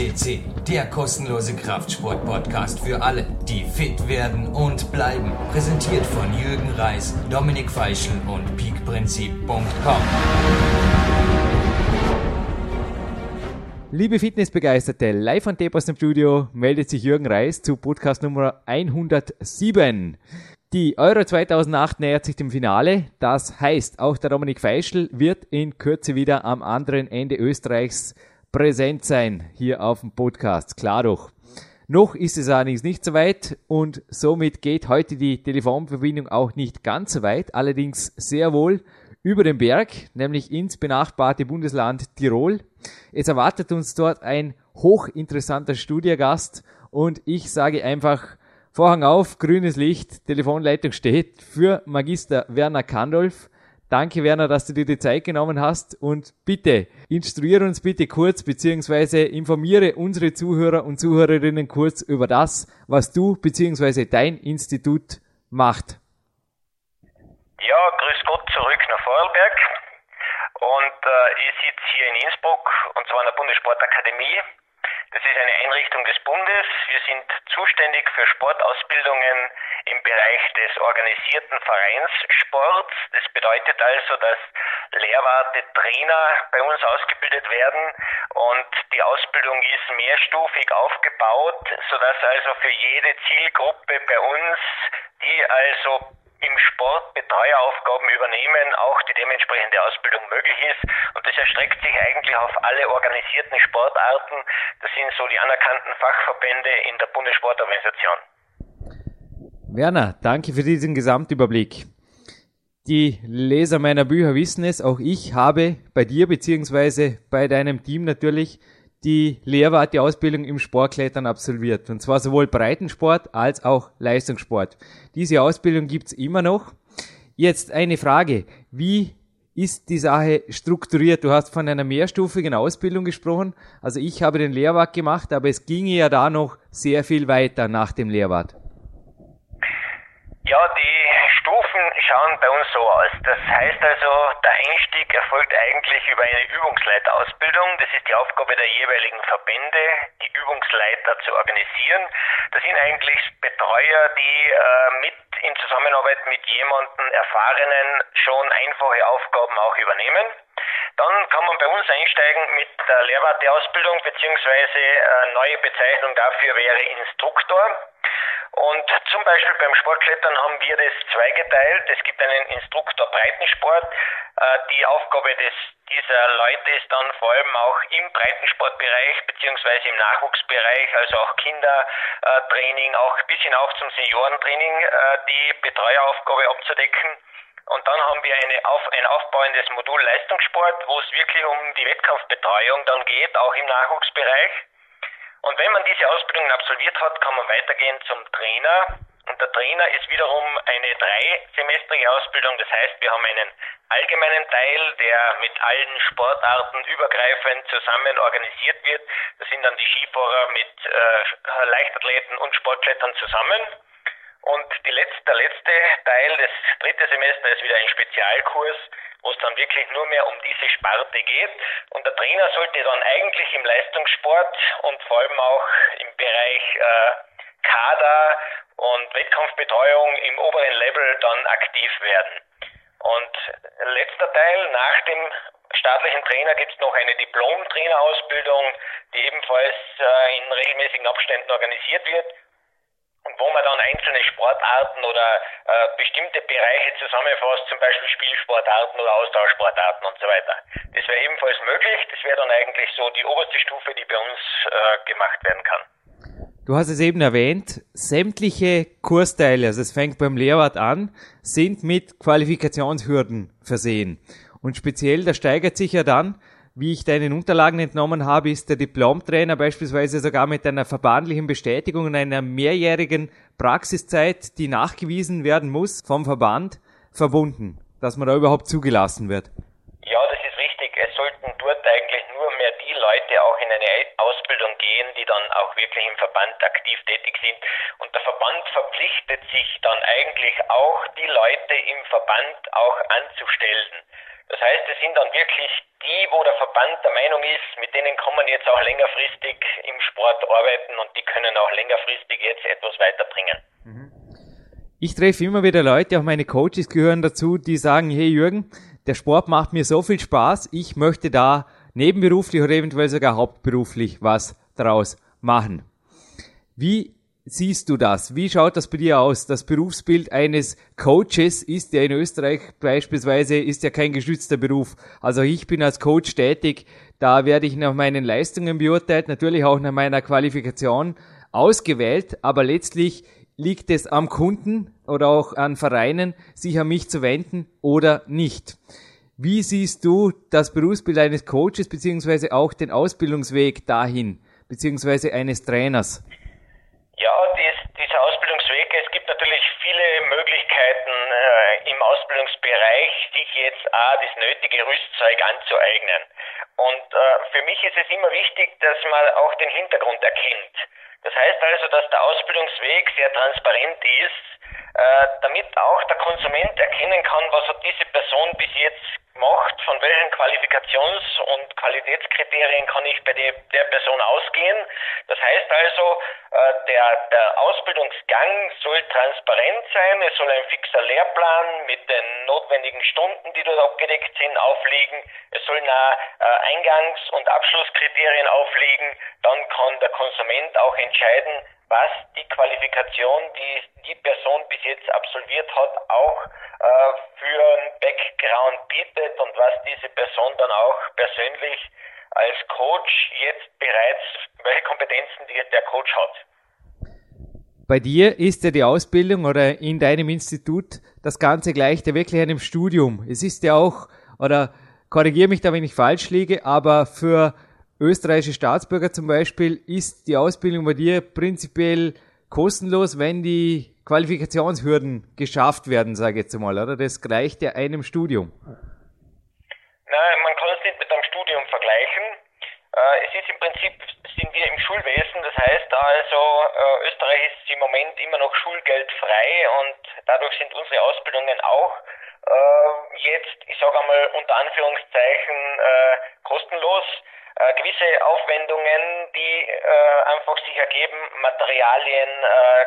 FCC, der kostenlose Kraftsport-Podcast für alle, die fit werden und bleiben. Präsentiert von Jürgen Reis, Dominik Feischl und peakprinzip.com. Liebe Fitnessbegeisterte, live von aus dem Studio meldet sich Jürgen Reis zu Podcast Nummer 107. Die Euro 2008 nähert sich dem Finale. Das heißt, auch der Dominik Feischl wird in Kürze wieder am anderen Ende Österreichs präsent sein hier auf dem Podcast. Klar doch. Noch ist es allerdings nicht so weit und somit geht heute die Telefonverbindung auch nicht ganz so weit, allerdings sehr wohl über den Berg, nämlich ins benachbarte Bundesland Tirol. Es erwartet uns dort ein hochinteressanter Studiogast und ich sage einfach Vorhang auf, grünes Licht, Telefonleitung steht für Magister Werner Kandolf. Danke Werner, dass du dir die Zeit genommen hast und bitte instruiere uns bitte kurz beziehungsweise informiere unsere Zuhörer und Zuhörerinnen kurz über das, was du beziehungsweise dein Institut macht. Ja, grüß Gott zurück nach Vorarlberg und äh, ich sitze hier in Innsbruck und zwar in der Bundessportakademie das ist eine Einrichtung des Bundes. Wir sind zuständig für Sportausbildungen im Bereich des organisierten Vereinssports. Das bedeutet also, dass Lehrwarte Trainer bei uns ausgebildet werden und die Ausbildung ist mehrstufig aufgebaut, sodass also für jede Zielgruppe bei uns, die also im Sport Betreueraufgaben übernehmen, auch die dementsprechende Ausbildung möglich ist. Und das erstreckt sich eigentlich auf alle organisierten Sportarten. Das sind so die anerkannten Fachverbände in der Bundessportorganisation. Werner, danke für diesen Gesamtüberblick. Die Leser meiner Bücher wissen es, auch ich habe bei dir beziehungsweise bei deinem Team natürlich die Lehrwarte-Ausbildung im Sportklettern absolviert. Und zwar sowohl Breitensport als auch Leistungssport. Diese Ausbildung gibt's immer noch. Jetzt eine Frage. Wie ist die Sache strukturiert? Du hast von einer mehrstufigen Ausbildung gesprochen. Also ich habe den Lehrwart gemacht, aber es ginge ja da noch sehr viel weiter nach dem Lehrwart. Ja, die Stufen schauen bei uns so aus. Das heißt also, der Einstieg erfolgt eigentlich über eine Übungsleiterausbildung. Das ist die Aufgabe der jeweiligen Verbände, die Übungsleiter zu organisieren. Das sind eigentlich Betreuer, die äh, mit in Zusammenarbeit mit jemandem Erfahrenen schon einfache Aufgaben auch übernehmen. Dann kann man bei uns einsteigen mit der Lehrwarteausbildung beziehungsweise äh, neue Bezeichnung dafür wäre Instruktor. Und zum Beispiel beim Sportklettern haben wir das zweigeteilt. Es gibt einen Instruktor Breitensport. Äh, die Aufgabe des, dieser Leute ist dann vor allem auch im Breitensportbereich beziehungsweise im Nachwuchsbereich, also auch Kindertraining, auch bis hinauf zum Seniorentraining, äh, die Betreueraufgabe abzudecken. Und dann haben wir eine auf, ein aufbauendes Modul Leistungssport, wo es wirklich um die Wettkampfbetreuung dann geht, auch im Nachwuchsbereich. Und wenn man diese Ausbildung absolviert hat, kann man weitergehen zum Trainer. Und der Trainer ist wiederum eine dreisemestrige Ausbildung. Das heißt, wir haben einen allgemeinen Teil, der mit allen Sportarten übergreifend zusammen organisiert wird. Das sind dann die Skifahrer mit äh, Leichtathleten und Sportklettern zusammen. Und letzte, der letzte Teil, das dritte Semester, ist wieder ein Spezialkurs, wo es dann wirklich nur mehr um diese Sparte geht. Und der Trainer sollte dann eigentlich im Leistungssport und vor allem auch im Bereich äh, Kader und Wettkampfbetreuung im oberen Level dann aktiv werden. Und letzter Teil, nach dem staatlichen Trainer gibt es noch eine Diplom-Trainerausbildung, die ebenfalls äh, in regelmäßigen Abständen organisiert wird und wo man dann einzelne Sportarten oder äh, bestimmte Bereiche zusammenfasst, zum Beispiel Spielsportarten oder Austauschsportarten und so weiter. Das wäre ebenfalls möglich. Das wäre dann eigentlich so die oberste Stufe, die bei uns äh, gemacht werden kann. Du hast es eben erwähnt, sämtliche Kursteile, also es fängt beim Lehrwart an, sind mit Qualifikationshürden versehen. Und speziell, da steigert sich ja dann wie ich deinen Unterlagen entnommen habe, ist der Diplomtrainer beispielsweise sogar mit einer verbandlichen Bestätigung und einer mehrjährigen Praxiszeit, die nachgewiesen werden muss vom Verband, verbunden, dass man da überhaupt zugelassen wird. Ja, das ist richtig. Es sollten dort eigentlich nur mehr die Leute auch in eine Ausbildung gehen, die dann auch wirklich im Verband aktiv tätig sind. Und der Verband verpflichtet sich dann eigentlich auch, die Leute im Verband auch anzustellen. Das heißt, es sind dann wirklich die, wo der Verband der Meinung ist, mit denen kann man jetzt auch längerfristig im Sport arbeiten und die können auch längerfristig jetzt etwas weiterbringen. Mhm. Ich treffe immer wieder Leute, auch meine Coaches gehören dazu, die sagen, hey Jürgen, der Sport macht mir so viel Spaß, ich möchte da nebenberuflich oder eventuell sogar hauptberuflich was daraus machen. Wie siehst du das? Wie schaut das bei dir aus? Das Berufsbild eines Coaches ist ja in Österreich beispielsweise ist ja kein geschützter Beruf. Also ich bin als Coach tätig, da werde ich nach meinen Leistungen beurteilt, natürlich auch nach meiner Qualifikation ausgewählt, aber letztlich liegt es am Kunden oder auch an Vereinen, sich an mich zu wenden oder nicht. Wie siehst du das Berufsbild eines Coaches beziehungsweise auch den Ausbildungsweg dahin, beziehungsweise eines Trainers? Ja, dies, dieser Ausbildungsweg, es gibt natürlich viele Möglichkeiten äh, im Ausbildungsbereich, sich jetzt auch das nötige Rüstzeug anzueignen. Und äh, für mich ist es immer wichtig, dass man auch den Hintergrund erkennt. Das heißt also, dass der Ausbildungsweg sehr transparent ist, äh, damit auch der Konsument erkennen kann, was hat diese Person bis jetzt gemacht, von welchen Qualifikations- und Qualitätskriterien kann ich bei der, Person ausgehen. Das heißt also, äh, der, der Ausbildungsgang soll transparent sein, es soll ein fixer Lehrplan mit den notwendigen Stunden, die dort abgedeckt sind, aufliegen, es sollen auch äh, Eingangs- und Abschlusskriterien aufliegen, dann kann der Konsument auch entscheiden, was die Qualifikation, die die Person bis jetzt absolviert hat, auch äh, für Background bietet und was diese Person dann auch persönlich als Coach jetzt bereits, welche Kompetenzen der Coach hat. Bei dir ist ja die Ausbildung oder in deinem Institut das Ganze gleich der wirklich einem Studium. Es ist ja auch, oder korrigiere mich da, wenn ich falsch liege, aber für österreichische Staatsbürger zum Beispiel ist die Ausbildung bei dir prinzipiell kostenlos, wenn die Qualifikationshürden geschafft werden, sage ich jetzt mal, oder? Das gleicht ja einem Studium. Nein, man kann es nicht mit einem Studium vergleichen. Äh, es ist im Prinzip, sind wir im Schulwesen, das heißt also, äh, Österreich ist im Moment immer noch schulgeldfrei und dadurch sind unsere Ausbildungen auch äh, jetzt, ich sage einmal unter Anführungszeichen, kostenlos äh, gewisse Aufwendungen, die äh, einfach sich ergeben, Materialien, äh,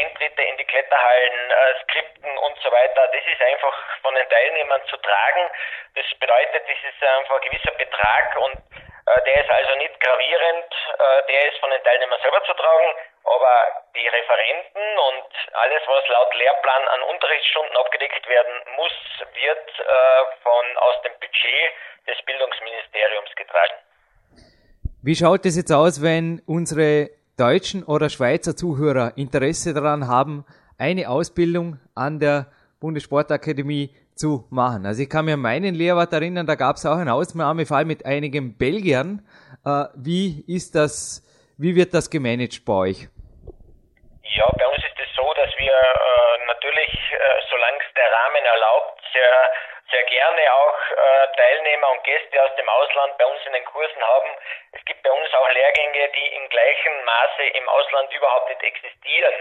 Eintritte in die Kletterhallen, äh, Skripten und so weiter, das ist einfach von den Teilnehmern zu tragen. Das bedeutet, das ist einfach ein gewisser Betrag und äh, der ist also nicht gravierend, äh, der ist von den Teilnehmern selber zu tragen, aber die Referenten und alles, was laut Lehrplan an Unterrichtsstunden abgedeckt werden muss, wird von aus dem Budget des Bildungsministeriums getragen. Wie schaut es jetzt aus, wenn unsere deutschen oder Schweizer Zuhörer Interesse daran haben, eine Ausbildung an der Bundessportakademie zu machen? Also ich kann mir meinen Lehrwart erinnern, da gab es auch einen Ausnahmefall mit einigen Belgiern. Äh, wie ist das, wie wird das gemanagt bei euch? Ja, bei uns ist es so, dass wir äh, natürlich, äh, solange es der Rahmen erlaubt, sehr sehr gerne auch äh, Teilnehmer und Gäste aus dem Ausland bei uns in den Kursen haben. Es gibt bei uns auch Lehrgänge, die in gleichem Maße im Ausland überhaupt nicht existieren.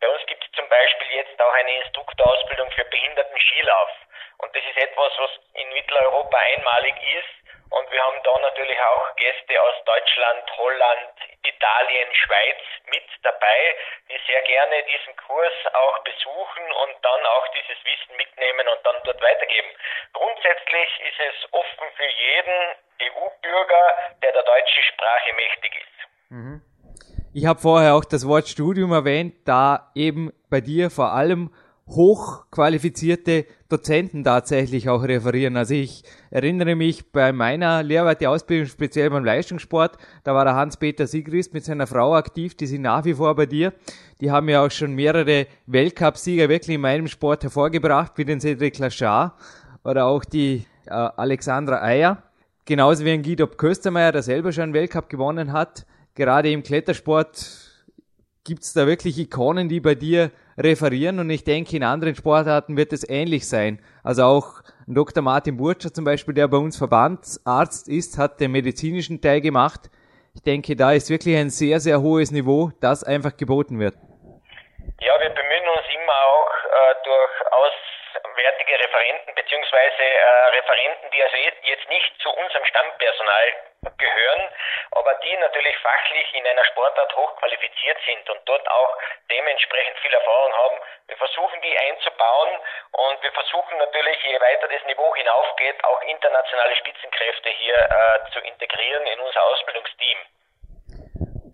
Bei uns gibt es zum Beispiel jetzt auch eine Instruktorausbildung für behinderten Skilauf. Und das ist etwas, was in Mitteleuropa einmalig ist und wir haben da natürlich auch Gäste aus Deutschland, Holland, Italien, Schweiz mit dabei, die sehr gerne diesen Kurs auch besuchen und dann auch dieses Wissen mitnehmen und dann dort weitergeben. Grundsätzlich ist es offen für jeden EU-Bürger, der der deutschen Sprache mächtig ist. Mhm. Ich habe vorher auch das Wort Studium erwähnt, da eben bei dir vor allem hochqualifizierte Dozenten tatsächlich auch referieren. Also ich erinnere mich bei meiner Lehrwarte-Ausbildung, speziell beim Leistungssport, da war der Hans-Peter Sigrist mit seiner Frau aktiv, die sind nach wie vor bei dir. Die haben ja auch schon mehrere Weltcupsieger wirklich in meinem Sport hervorgebracht, wie den Cedric Lachar oder auch die äh, Alexandra Eier. Genauso wie ein Guido Köstermeier, der selber schon einen Weltcup gewonnen hat. Gerade im Klettersport gibt's da wirklich Ikonen, die bei dir referieren und ich denke, in anderen Sportarten wird es ähnlich sein. Also auch Dr. Martin Burtscher zum Beispiel, der bei uns Verbandsarzt ist, hat den medizinischen Teil gemacht. Ich denke, da ist wirklich ein sehr, sehr hohes Niveau, das einfach geboten wird. Ja, wir bemühen uns immer auch, äh, durch auswärtige Referenten beziehungsweise Referenten, die also jetzt nicht zu unserem Stammpersonal gehören, aber die natürlich fachlich in einer Sportart hochqualifiziert sind und dort auch dementsprechend viel Erfahrung haben. Wir versuchen die einzubauen und wir versuchen natürlich, je weiter das Niveau hinaufgeht, auch internationale Spitzenkräfte hier äh, zu integrieren in unser Ausbildungsteam.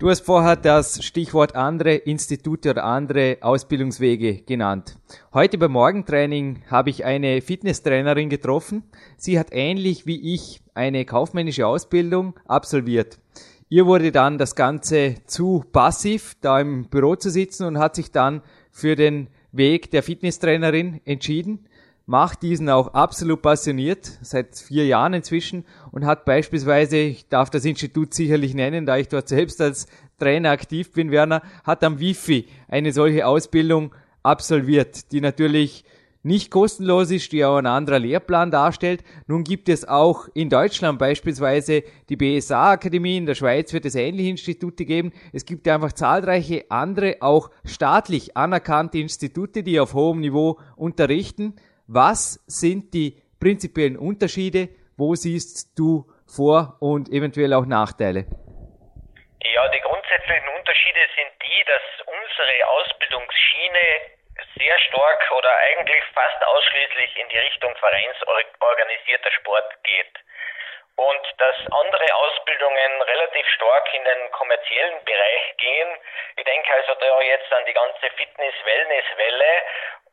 Du hast vorher das Stichwort andere Institute oder andere Ausbildungswege genannt. Heute beim Morgentraining habe ich eine Fitnesstrainerin getroffen. Sie hat ähnlich wie ich eine kaufmännische Ausbildung absolviert. Ihr wurde dann das Ganze zu passiv, da im Büro zu sitzen und hat sich dann für den Weg der Fitnesstrainerin entschieden macht diesen auch absolut passioniert, seit vier Jahren inzwischen und hat beispielsweise, ich darf das Institut sicherlich nennen, da ich dort selbst als Trainer aktiv bin, Werner, hat am Wifi eine solche Ausbildung absolviert, die natürlich nicht kostenlos ist, die auch ein anderer Lehrplan darstellt. Nun gibt es auch in Deutschland beispielsweise die BSA-Akademie, in der Schweiz wird es ähnliche Institute geben. Es gibt einfach zahlreiche andere, auch staatlich anerkannte Institute, die auf hohem Niveau unterrichten. Was sind die prinzipiellen Unterschiede? Wo siehst du Vor- und eventuell auch Nachteile? Ja, die grundsätzlichen Unterschiede sind die, dass unsere Ausbildungsschiene sehr stark oder eigentlich fast ausschließlich in die Richtung vereinsorganisierter Sport geht. Und dass andere Ausbildungen relativ stark in den kommerziellen Bereich gehen. Ich denke also da jetzt an die ganze Fitness-Wellness-Welle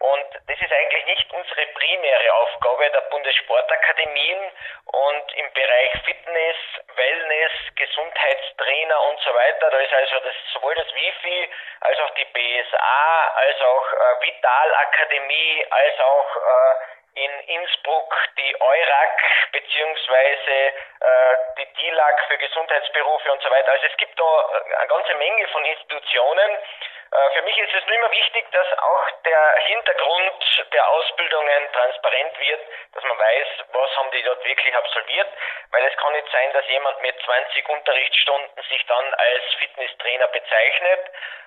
und das ist eigentlich nicht unsere primäre Aufgabe der Bundessportakademien. Und im Bereich Fitness, Wellness, Gesundheitstrainer und so weiter, da ist also das, sowohl das Wifi als auch die BSA, als auch äh, Vitalakademie, als auch äh, in Innsbruck die EURAC beziehungsweise äh, die DILAC für Gesundheitsberufe und so weiter. Also es gibt da äh, eine ganze Menge von Institutionen, für mich ist es nur immer wichtig, dass auch der Hintergrund der Ausbildungen transparent wird, dass man weiß, was haben die dort wirklich absolviert, weil es kann nicht sein, dass jemand mit 20 Unterrichtsstunden sich dann als Fitnesstrainer bezeichnet,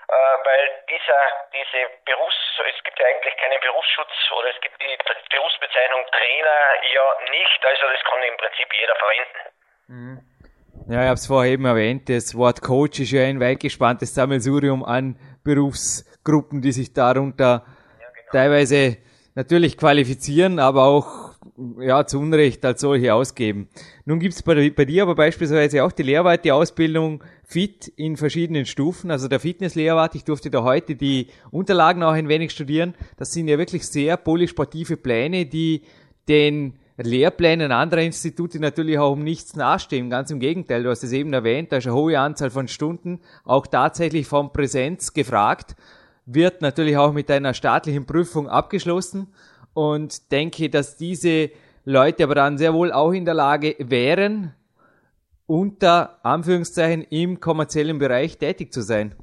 äh, weil dieser, diese Berufs, es gibt ja eigentlich keinen Berufsschutz oder es gibt die Berufsbezeichnung Trainer ja nicht, also das kann im Prinzip jeder verwenden. Mhm. Ja, ich habe es vorher eben erwähnt, das Wort Coach ist ja ein weit gespanntes Sammelsurium an Berufsgruppen, die sich darunter ja, genau. teilweise natürlich qualifizieren, aber auch ja, zu Unrecht als solche ausgeben. Nun gibt es bei, bei, dir aber beispielsweise auch die Lehrwart, die Ausbildung Fit in verschiedenen Stufen, also der Fitnesslehrwart. Ich durfte da heute die Unterlagen auch ein wenig studieren. Das sind ja wirklich sehr polysportive Pläne, die den Lehrplänen anderer Institute natürlich auch um nichts nachstehen. Ganz im Gegenteil, du hast es eben erwähnt, da ist eine hohe Anzahl von Stunden auch tatsächlich von Präsenz gefragt, wird natürlich auch mit einer staatlichen Prüfung abgeschlossen und denke, dass diese Leute aber dann sehr wohl auch in der Lage wären, unter Anführungszeichen im kommerziellen Bereich tätig zu sein.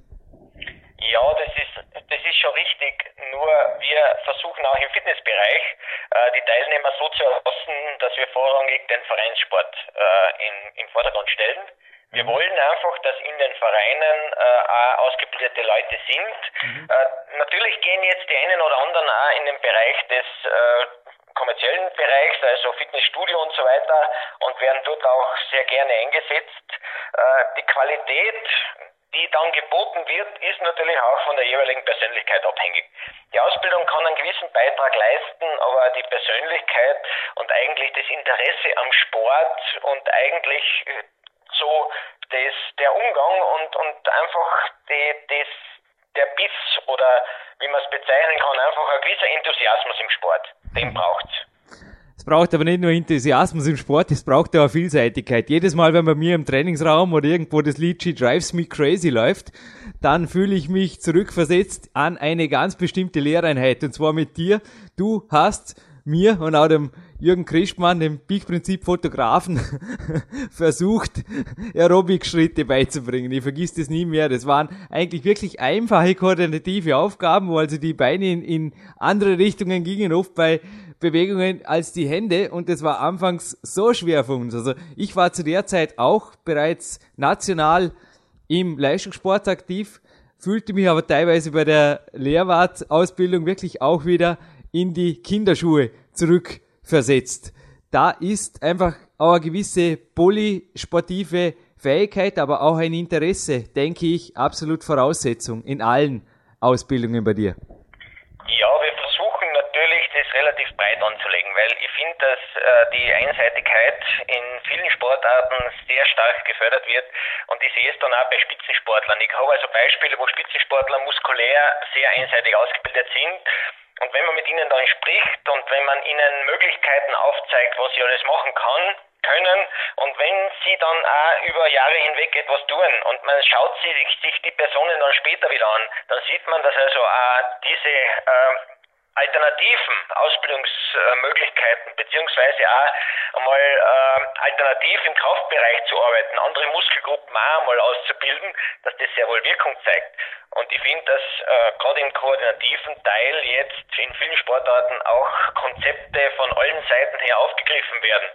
Ja, das ist, das ist schon richtig. Nur wir versuchen auch im Fitnessbereich äh, die Teilnehmer so zu erfassen, dass wir vorrangig den Vereinssport äh, in, im Vordergrund stellen. Wir mhm. wollen einfach, dass in den Vereinen äh, auch ausgebildete Leute sind. Mhm. Äh, natürlich gehen jetzt die einen oder anderen auch in den Bereich des äh, kommerziellen Bereichs, also Fitnessstudio und so weiter, und werden dort auch sehr gerne eingesetzt. Äh, die Qualität die dann geboten wird, ist natürlich auch von der jeweiligen Persönlichkeit abhängig. Die Ausbildung kann einen gewissen Beitrag leisten, aber die Persönlichkeit und eigentlich das Interesse am Sport und eigentlich äh, so das, der Umgang und, und einfach die, das, der Biss oder wie man es bezeichnen kann, einfach ein gewisser Enthusiasmus im Sport. Den braucht's. Es braucht aber nicht nur Enthusiasmus im Sport, es braucht auch Vielseitigkeit. Jedes Mal, wenn bei mir im Trainingsraum oder irgendwo das Lied She Drives Me Crazy läuft, dann fühle ich mich zurückversetzt an eine ganz bestimmte Lehreinheit. Und zwar mit dir. Du hast mir und auch dem Jürgen Christmann, dem Peak-Prinzip-Fotografen, versucht, Aerobic-Schritte beizubringen. Ich vergiss das nie mehr. Das waren eigentlich wirklich einfache koordinative Aufgaben, wo also die Beine in, in andere Richtungen gingen, oft bei Bewegungen als die Hände und das war anfangs so schwer für uns. Also ich war zu der Zeit auch bereits national im Leistungssport aktiv, fühlte mich aber teilweise bei der Lehrwart-Ausbildung wirklich auch wieder in die Kinderschuhe zurückversetzt. Da ist einfach auch eine gewisse polysportive Fähigkeit, aber auch ein Interesse, denke ich, absolut Voraussetzung in allen Ausbildungen bei dir. Relativ breit anzulegen, weil ich finde, dass äh, die Einseitigkeit in vielen Sportarten sehr stark gefördert wird und ich sehe es dann auch bei Spitzensportlern. Ich habe also Beispiele, wo Spitzensportler muskulär sehr einseitig ausgebildet sind und wenn man mit ihnen dann spricht und wenn man ihnen Möglichkeiten aufzeigt, was sie alles machen kann, können und wenn sie dann auch über Jahre hinweg etwas tun und man schaut sich, sich die Personen dann später wieder an, dann sieht man, dass also auch diese äh, alternativen Ausbildungsmöglichkeiten beziehungsweise auch einmal äh, alternativ im Kraftbereich zu arbeiten, andere Muskelgruppen auch einmal auszubilden, dass das sehr wohl Wirkung zeigt. Und ich finde, dass äh, gerade im koordinativen Teil jetzt in vielen Sportarten auch Konzepte von allen Seiten her aufgegriffen werden.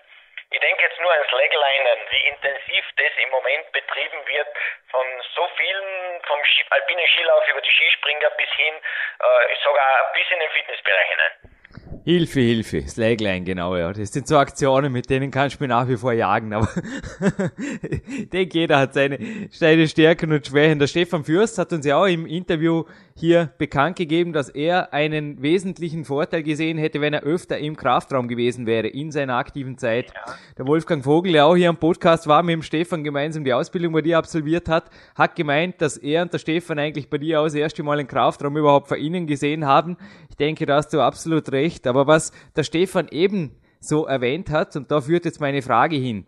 Ich denke jetzt nur an Slaglinen, wie intensiv das im Moment betrieben wird, von so vielen, vom alpinen Skilauf über die Skispringer bis hin, äh, sogar bis in den Fitnessbereich hinein. Hilfe, Hilfe, Slagline, genau, ja. Das sind so Aktionen, mit denen kannst du mich nach wie vor jagen, aber ich denke, jeder hat seine, seine Stärken und Schwächen. Der Stefan Fürst hat uns ja auch im Interview hier bekannt gegeben, dass er einen wesentlichen Vorteil gesehen hätte, wenn er öfter im Kraftraum gewesen wäre in seiner aktiven Zeit. Ja. Der Wolfgang Vogel, der auch hier am Podcast war, mit dem Stefan gemeinsam die Ausbildung bei dir absolviert hat, hat gemeint, dass er und der Stefan eigentlich bei dir auch das erste Mal einen Kraftraum überhaupt vor ihnen gesehen haben. Ich denke, da hast du absolut recht. Aber was der Stefan eben so erwähnt hat, und da führt jetzt meine Frage hin.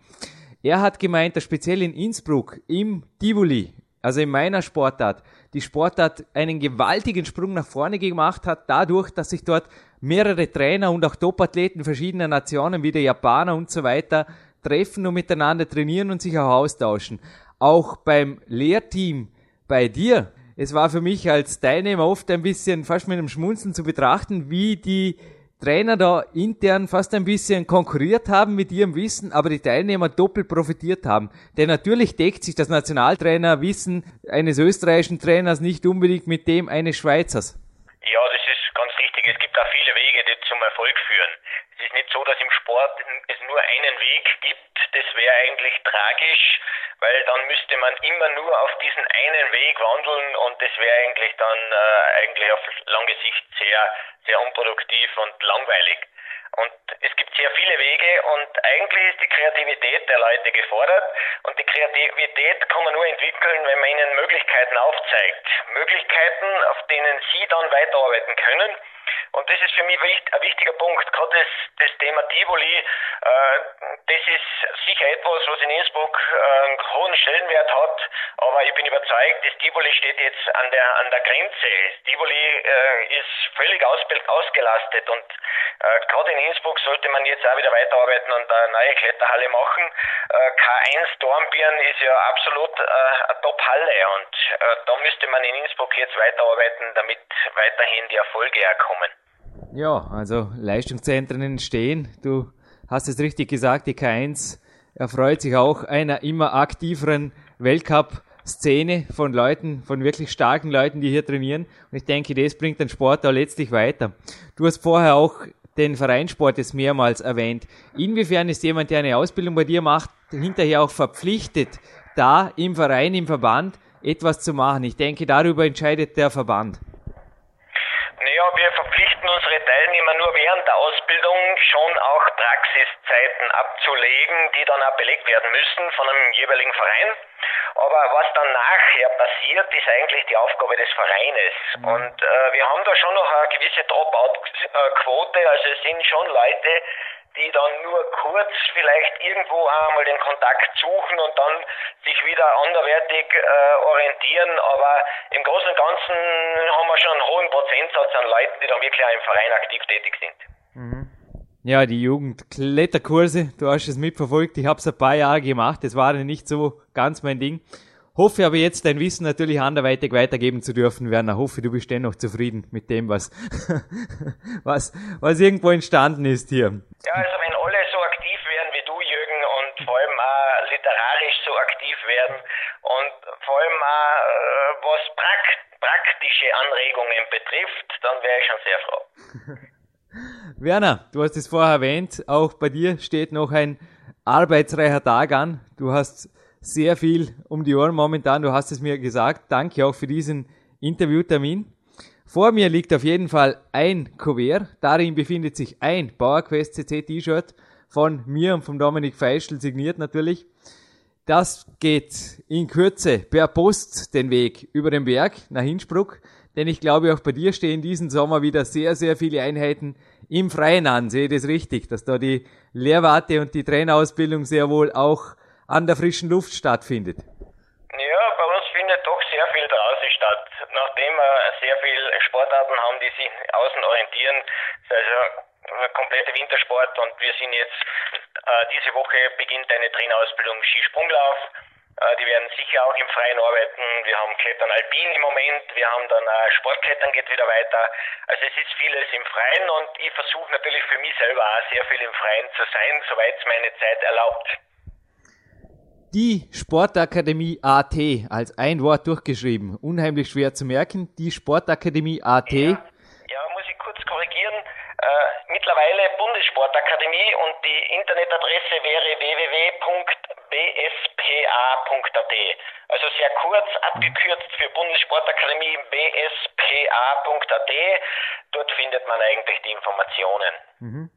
Er hat gemeint, dass speziell in Innsbruck im Tivoli, also in meiner Sportart, die Sportart einen gewaltigen Sprung nach vorne gemacht hat, dadurch, dass sich dort mehrere Trainer und auch Topathleten verschiedener Nationen wie der Japaner und so weiter treffen und miteinander trainieren und sich auch austauschen. Auch beim Lehrteam bei dir, es war für mich als Teilnehmer oft ein bisschen fast mit einem Schmunzeln zu betrachten, wie die Trainer da intern fast ein bisschen konkurriert haben mit ihrem Wissen, aber die Teilnehmer doppelt profitiert haben. Denn natürlich deckt sich das Nationaltrainerwissen eines österreichischen Trainers nicht unbedingt mit dem eines Schweizers. Ja, das ist ganz richtig. Es gibt auch viele Wege, die zum Erfolg führen. Es ist nicht so, dass im Sport es nur einen Weg gibt. Das wäre eigentlich tragisch, weil dann müsste man immer nur auf diesen einen Weg wandeln und das wäre eigentlich dann äh, eigentlich auf lange Sicht sehr sehr unproduktiv und langweilig. Und es gibt sehr viele Wege und eigentlich ist die Kreativität der Leute gefordert und die Kreativität kann man nur entwickeln, wenn man ihnen Möglichkeiten aufzeigt. Möglichkeiten, auf denen sie dann weiterarbeiten können und das ist für mich ein wichtiger Punkt. Gerade das, das Thema Tivoli, äh, das ist sicher etwas, was in Innsbruck äh, einen hohen Stellenwert hat. Aber ich bin überzeugt, das Tivoli steht jetzt an der, an der Grenze. Das Tivoli äh, ist völlig aus, ausgelastet. Und äh, gerade in Innsbruck sollte man jetzt auch wieder weiterarbeiten und eine neue Kletterhalle machen. Äh, K1 Dornbirn ist ja absolut äh, eine Top-Halle. Und da müsste man in Innsbruck jetzt weiterarbeiten, damit weiterhin die Erfolge erkommen. Ja, also Leistungszentren entstehen. Du hast es richtig gesagt, die K1 erfreut sich auch einer immer aktiveren Weltcup-Szene von Leuten, von wirklich starken Leuten, die hier trainieren. Und ich denke, das bringt den Sport auch letztlich weiter. Du hast vorher auch den Vereinssport jetzt mehrmals erwähnt. Inwiefern ist jemand, der eine Ausbildung bei dir macht, hinterher auch verpflichtet, da im Verein, im Verband etwas zu machen? Ich denke, darüber entscheidet der Verband. Naja, wir verpflichten Teilnehmer nur während der Ausbildung schon auch Praxiszeiten abzulegen, die dann auch belegt werden müssen von einem jeweiligen Verein. Aber was dann nachher passiert, ist eigentlich die Aufgabe des Vereines. Mhm. Und äh, wir haben da schon noch eine gewisse Dropout-Quote. Also es sind schon Leute, die dann nur kurz vielleicht irgendwo einmal den Kontakt suchen und dann sich wieder anderwertig äh, orientieren. Aber im Großen und Ganzen haben wir schon einen hohen Prozentsatz an Leuten, die dann wirklich auch im Verein aktiv tätig sind. Mhm. Ja, die Jugendkletterkurse, du hast es mitverfolgt, ich habe es ein paar Jahre gemacht, das war nicht so ganz mein Ding. Hoffe aber jetzt dein Wissen natürlich anderweitig weitergeben zu dürfen, Werner. Hoffe, du bist dennoch zufrieden mit dem, was, was, was irgendwo entstanden ist hier. Ja, also wenn alle so aktiv wären wie du, Jürgen, und vor allem auch literarisch so aktiv werden und vor allem auch äh, was prakt praktische Anregungen betrifft, dann wäre ich schon sehr froh. Werner, du hast es vorher erwähnt, auch bei dir steht noch ein arbeitsreicher Tag an. Du hast sehr viel um die Ohren momentan, du hast es mir gesagt. Danke auch für diesen Interviewtermin. Vor mir liegt auf jeden Fall ein Kuvert. Darin befindet sich ein PowerQuest CC T-Shirt von mir und vom Dominik Feischl signiert natürlich. Das geht in Kürze per Post den Weg über den Berg nach Innsbruck, denn ich glaube auch bei dir stehen diesen Sommer wieder sehr, sehr viele Einheiten im Freien an. Sehe das richtig, dass da die Lehrwarte und die Trainerausbildung sehr wohl auch an der frischen Luft stattfindet? Ja, bei uns findet doch sehr viel draußen statt. Nachdem wir sehr viele Sportarten haben, die sich außen orientieren, also komplette Wintersport und wir sind jetzt, äh, diese Woche beginnt eine Trainerausbildung Skisprunglauf. Äh, die werden sicher auch im Freien arbeiten. Wir haben Klettern Alpin im Moment. Wir haben dann äh, Sportklettern geht wieder weiter. Also es ist vieles im Freien und ich versuche natürlich für mich selber auch sehr viel im Freien zu sein, soweit es meine Zeit erlaubt. Die Sportakademie AT als ein Wort durchgeschrieben. Unheimlich schwer zu merken. Die Sportakademie AT. Ja, ja muss ich kurz korrigieren. Äh, mittlerweile Bundessportakademie und die Internetadresse wäre www.bspa.at. Also sehr kurz abgekürzt für Bundessportakademie bspa.at. Dort findet man eigentlich die Informationen. Mhm.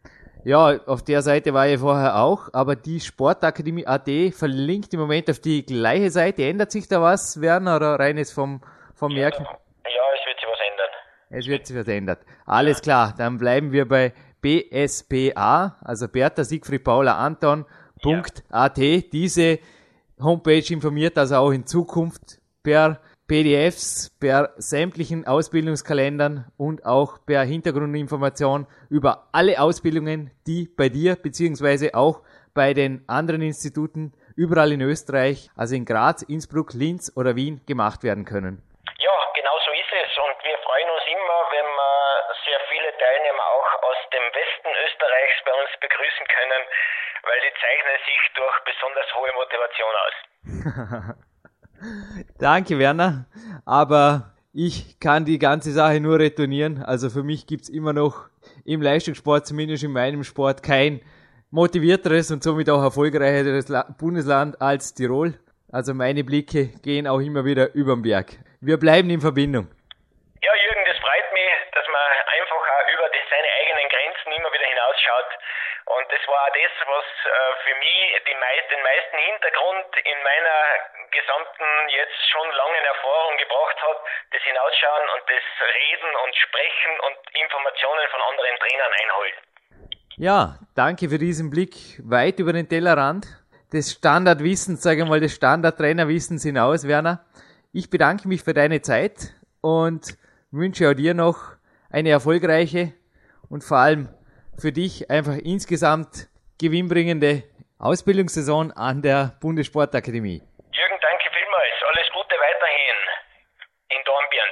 Ja, auf der Seite war ich vorher auch, aber die Sportakademie AT verlinkt im Moment auf die gleiche Seite. Ändert sich da was, Werner, oder rein ist vom, vom Merken? Ja, es wird sich was ändern. Es wird sich was ändern. Alles ja. klar, dann bleiben wir bei BSPA, also Bertha Siegfried Paula Anton. Ja. Diese Homepage informiert also auch in Zukunft per PDFs, per sämtlichen Ausbildungskalendern und auch per Hintergrundinformation über alle Ausbildungen, die bei dir beziehungsweise auch bei den anderen Instituten überall in Österreich, also in Graz, Innsbruck, Linz oder Wien gemacht werden können. Ja, genau so ist es und wir freuen uns immer, wenn wir sehr viele Teilnehmer auch aus dem Westen Österreichs bei uns begrüßen können, weil die zeichnen sich durch besonders hohe Motivation aus. Danke, Werner. Aber ich kann die ganze Sache nur retournieren. Also für mich gibt's immer noch im Leistungssport, zumindest in meinem Sport, kein motivierteres und somit auch erfolgreicheres Bundesland als Tirol. Also meine Blicke gehen auch immer wieder über den Berg. Wir bleiben in Verbindung. Ja, Jürgen, das freut mich, dass man einfach auch über die, seine eigenen Grenzen immer wieder hinausschaut und das war auch das, was äh, für mich meist, den meisten Hintergrund in meiner gesamten, jetzt schon langen Erfahrung gebracht hat, das Hinausschauen und das Reden und Sprechen und Informationen von anderen Trainern einholen. Ja, danke für diesen Blick weit über den Tellerrand des Standardwissens, sage ich mal, des Standardtrainerwissens hinaus, Werner. Ich bedanke mich für deine Zeit und wünsche auch dir noch eine erfolgreiche und vor allem für dich einfach insgesamt gewinnbringende Ausbildungssaison an der Bundessportakademie. Jürgen, danke vielmals. Alles Gute weiterhin in Dornbirn.